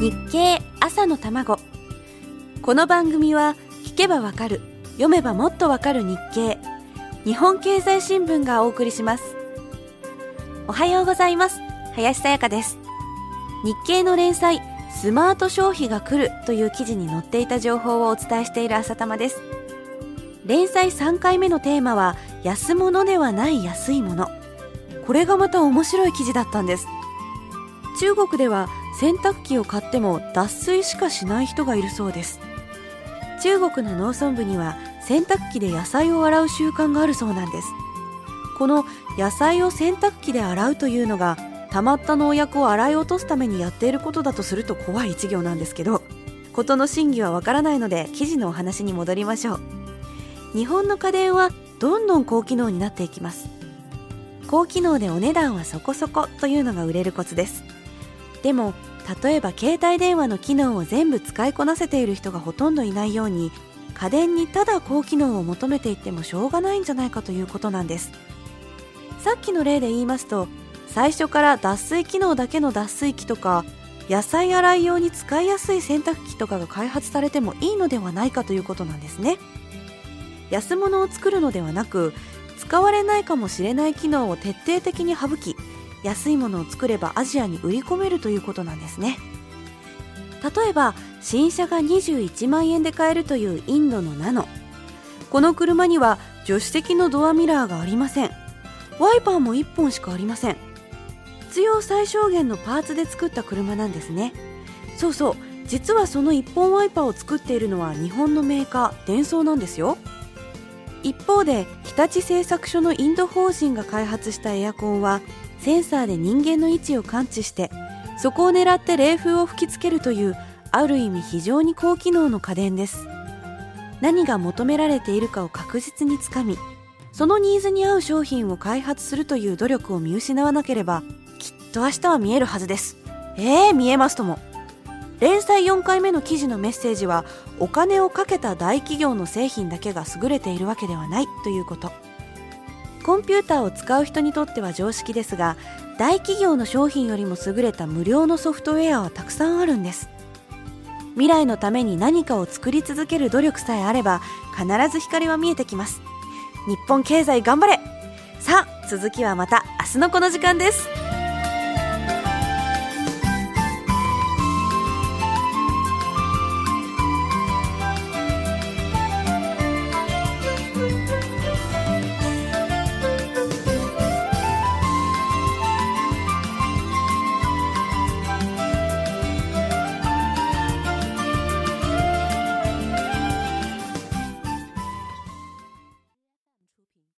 日経朝の卵。この番組は聞けばわかる読めばもっとわかる日経。日本経済新聞がお送りします。おはようございます。林さやかです。日経の連載スマート消費が来るという記事に載っていた情報をお伝えしている朝玉です。連載3回目のテーマは安物ではない安いもの。これがまた面白い記事だったんです。中国では洗濯機を買っても脱水しかしない人がいるそうです。中国の農村部には洗濯機で野菜を洗う習慣があるそうなんです。この野菜を洗濯機で洗うというのが溜まった農薬を洗い落とすためにやっていることだとすると怖い一行なんですけど事の真偽はわからないので記事のお話に戻りましょう。日本の家電はどんどん高機能になっていきます。高機能でお値段はそこそこというのが売れるコツです。でも例えば携帯電話の機能を全部使いこなせている人がほとんどいないように家電にただ高機能を求めていってもしょうがないんじゃないかということなんです。さっきの例で言いますと最初から脱水機能だけの脱水機とか野菜洗い用に使いやすい洗濯機とかが開発されてもいいのではないかということなんですね。安物を作るのではなく使われないかもしれない機能を徹底的に省き安いものを作ればアジアに売り込めるということなんですね。例えば新車が21万円で買えるというインドのナノ。この車には助手席のドアミラーがありません。ワイパーも1本しかありません。必要最小限のパーツで作った車なんですね。そうそう。実はその1本ワイパーを作っているのは日本のメーカーデンソーなんですよ。一方で日立製作所のインド法人が開発したエアコンはセンサーで人間の位置を感知してそこを狙って冷風を吹きつけるというある意味非常に高機能の家電です。何が求められているかを確実につかみそのニーズに合う商品を開発するという努力を見失わなければきっと明日は見えるはずです。えー、見えますとも。連載4回目の記事のメッセージはお金をかけた大企業の製品だけが優れているわけではないということ。コンピューターを使う人にとっては常識ですが大企業の商品よりも優れた無料のソフトウェアはたくさんあるんです。未来のために何かを作り続ける努力さえあれば必ず光は見えてきます。日本経済頑張れ。さあ続きはまた明日のこの時間です。